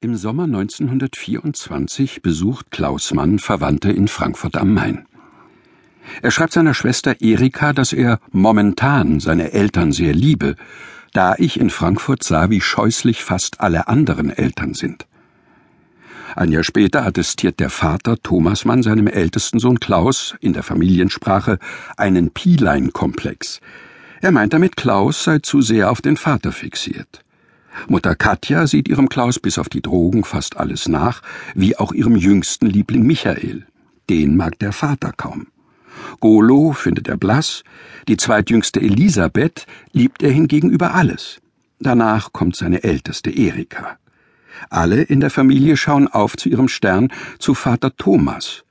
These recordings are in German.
Im Sommer 1924 besucht Klaus Mann Verwandte in Frankfurt am Main. Er schreibt seiner Schwester Erika, dass er momentan seine Eltern sehr liebe, da ich in Frankfurt sah, wie scheußlich fast alle anderen Eltern sind. Ein Jahr später attestiert der Vater Thomas Mann seinem ältesten Sohn Klaus in der Familiensprache einen Pielein-Komplex. Er meint damit, Klaus sei zu sehr auf den Vater fixiert. Mutter Katja sieht ihrem Klaus bis auf die Drogen fast alles nach, wie auch ihrem jüngsten Liebling Michael. Den mag der Vater kaum. Golo findet er blass, die zweitjüngste Elisabeth liebt er hingegen über alles. Danach kommt seine älteste Erika. Alle in der Familie schauen auf zu ihrem Stern, zu Vater Thomas.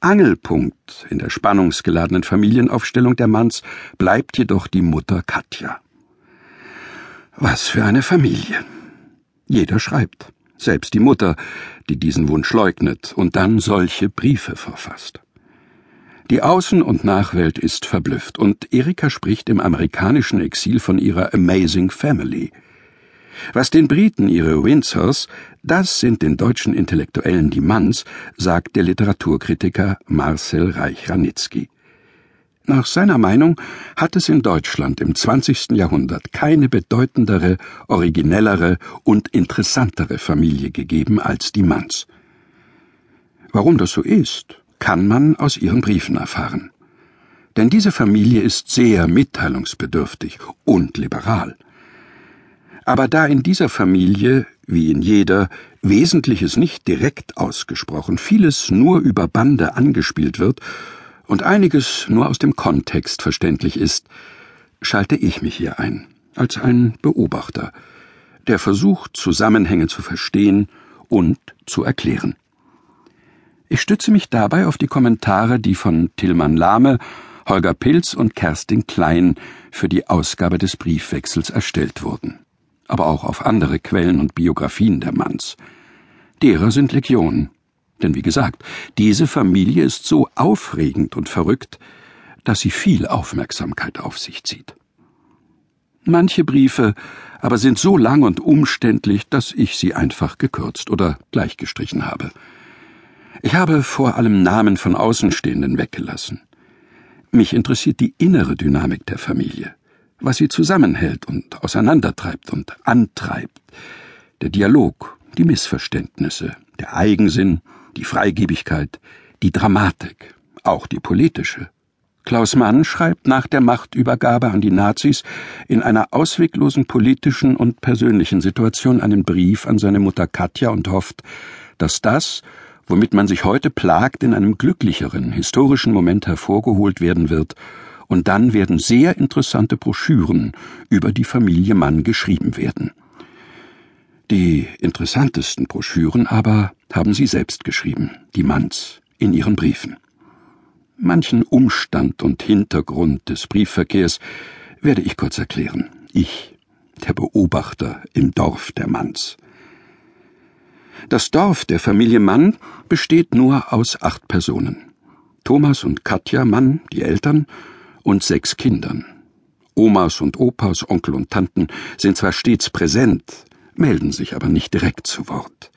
Angelpunkt in der spannungsgeladenen Familienaufstellung der Manns bleibt jedoch die Mutter Katja. Was für eine Familie. Jeder schreibt, selbst die Mutter, die diesen Wunsch leugnet und dann solche Briefe verfasst. Die Außen- und Nachwelt ist verblüfft und Erika spricht im amerikanischen Exil von ihrer Amazing Family. Was den Briten ihre Windsors, das sind den deutschen Intellektuellen die Manns, sagt der Literaturkritiker Marcel Reich-Ranitzky. Nach seiner Meinung hat es in Deutschland im 20. Jahrhundert keine bedeutendere, originellere und interessantere Familie gegeben als die Manns. Warum das so ist, kann man aus ihren Briefen erfahren. Denn diese Familie ist sehr mitteilungsbedürftig und liberal. Aber da in dieser Familie, wie in jeder, Wesentliches nicht direkt ausgesprochen, vieles nur über Bande angespielt wird, und einiges nur aus dem Kontext verständlich ist, schalte ich mich hier ein, als ein Beobachter, der versucht, Zusammenhänge zu verstehen und zu erklären. Ich stütze mich dabei auf die Kommentare, die von Tillmann Lahme, Holger Pilz und Kerstin Klein für die Ausgabe des Briefwechsels erstellt wurden, aber auch auf andere Quellen und Biografien der Manns. Derer sind Legionen. Denn wie gesagt, diese Familie ist so aufregend und verrückt, dass sie viel Aufmerksamkeit auf sich zieht. Manche Briefe aber sind so lang und umständlich, dass ich sie einfach gekürzt oder gleichgestrichen habe. Ich habe vor allem Namen von Außenstehenden weggelassen. Mich interessiert die innere Dynamik der Familie, was sie zusammenhält und auseinandertreibt und antreibt, der Dialog, die Missverständnisse, der Eigensinn, die Freigebigkeit, die Dramatik, auch die politische. Klaus Mann schreibt nach der Machtübergabe an die Nazis in einer ausweglosen politischen und persönlichen Situation einen Brief an seine Mutter Katja und hofft, dass das, womit man sich heute plagt, in einem glücklicheren, historischen Moment hervorgeholt werden wird, und dann werden sehr interessante Broschüren über die Familie Mann geschrieben werden. Die interessantesten Broschüren aber haben sie selbst geschrieben, die Manns, in ihren Briefen. Manchen Umstand und Hintergrund des Briefverkehrs werde ich kurz erklären. Ich, der Beobachter im Dorf der Manns. Das Dorf der Familie Mann besteht nur aus acht Personen. Thomas und Katja Mann, die Eltern, und sechs Kindern. Omas und Opas, Onkel und Tanten sind zwar stets präsent, melden sich aber nicht direkt zu Wort.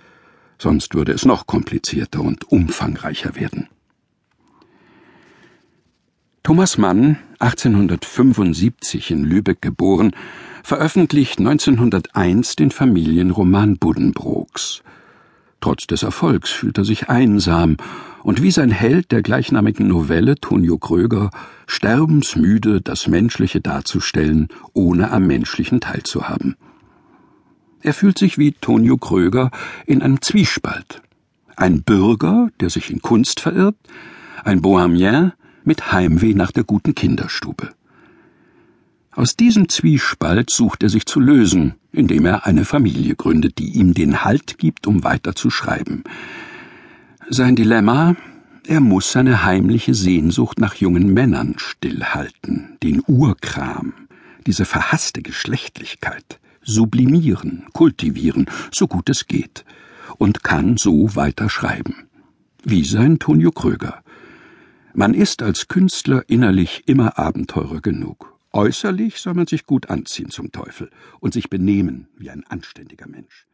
Sonst würde es noch komplizierter und umfangreicher werden. Thomas Mann, 1875 in Lübeck geboren, veröffentlicht 1901 den Familienroman Buddenbrooks. Trotz des Erfolgs fühlt er sich einsam und wie sein Held der gleichnamigen Novelle Tonio Kröger sterbensmüde das Menschliche darzustellen, ohne am Menschlichen teilzuhaben. Er fühlt sich wie Tonio Kröger in einem Zwiespalt. Ein Bürger, der sich in Kunst verirrt, ein Bohemien mit Heimweh nach der guten Kinderstube. Aus diesem Zwiespalt sucht er sich zu lösen, indem er eine Familie gründet, die ihm den Halt gibt, um weiter zu schreiben. Sein Dilemma er muss seine heimliche Sehnsucht nach jungen Männern stillhalten, den Urkram, diese verhasste Geschlechtlichkeit sublimieren, kultivieren, so gut es geht, und kann so weiter schreiben. Wie sein Tonio Kröger. Man ist als Künstler innerlich immer Abenteurer genug. Äußerlich soll man sich gut anziehen zum Teufel und sich benehmen wie ein anständiger Mensch.